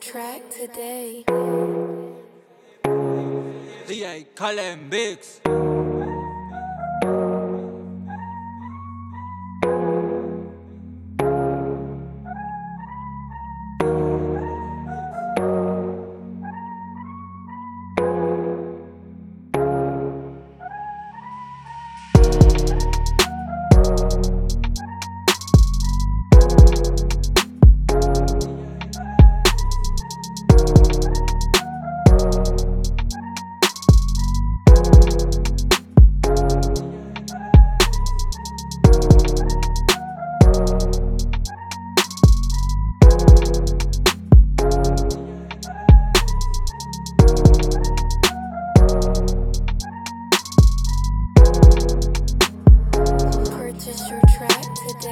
track today. DJ Cullen Biggs.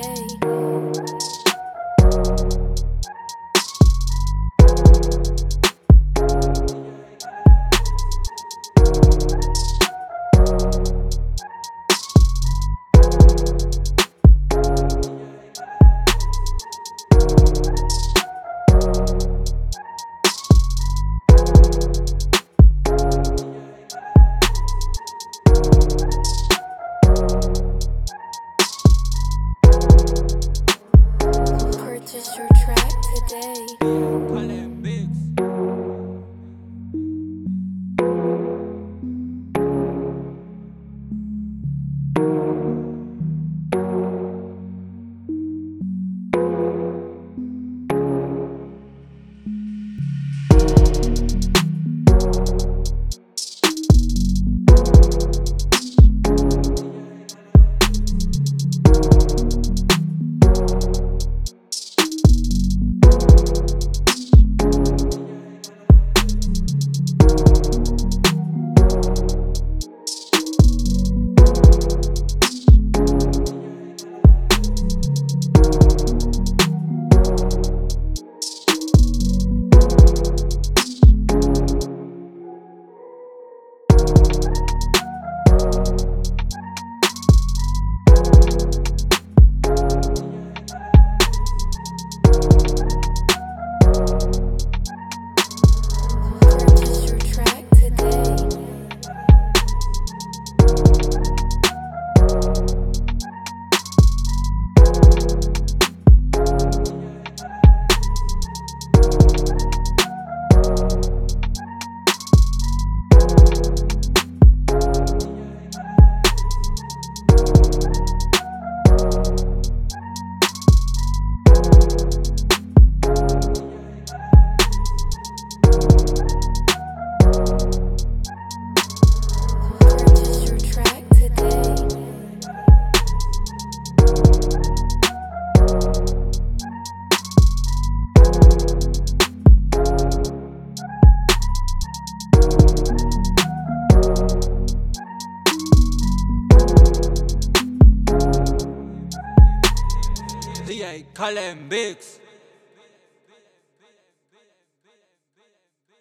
Track track DJ Cullen Biggs.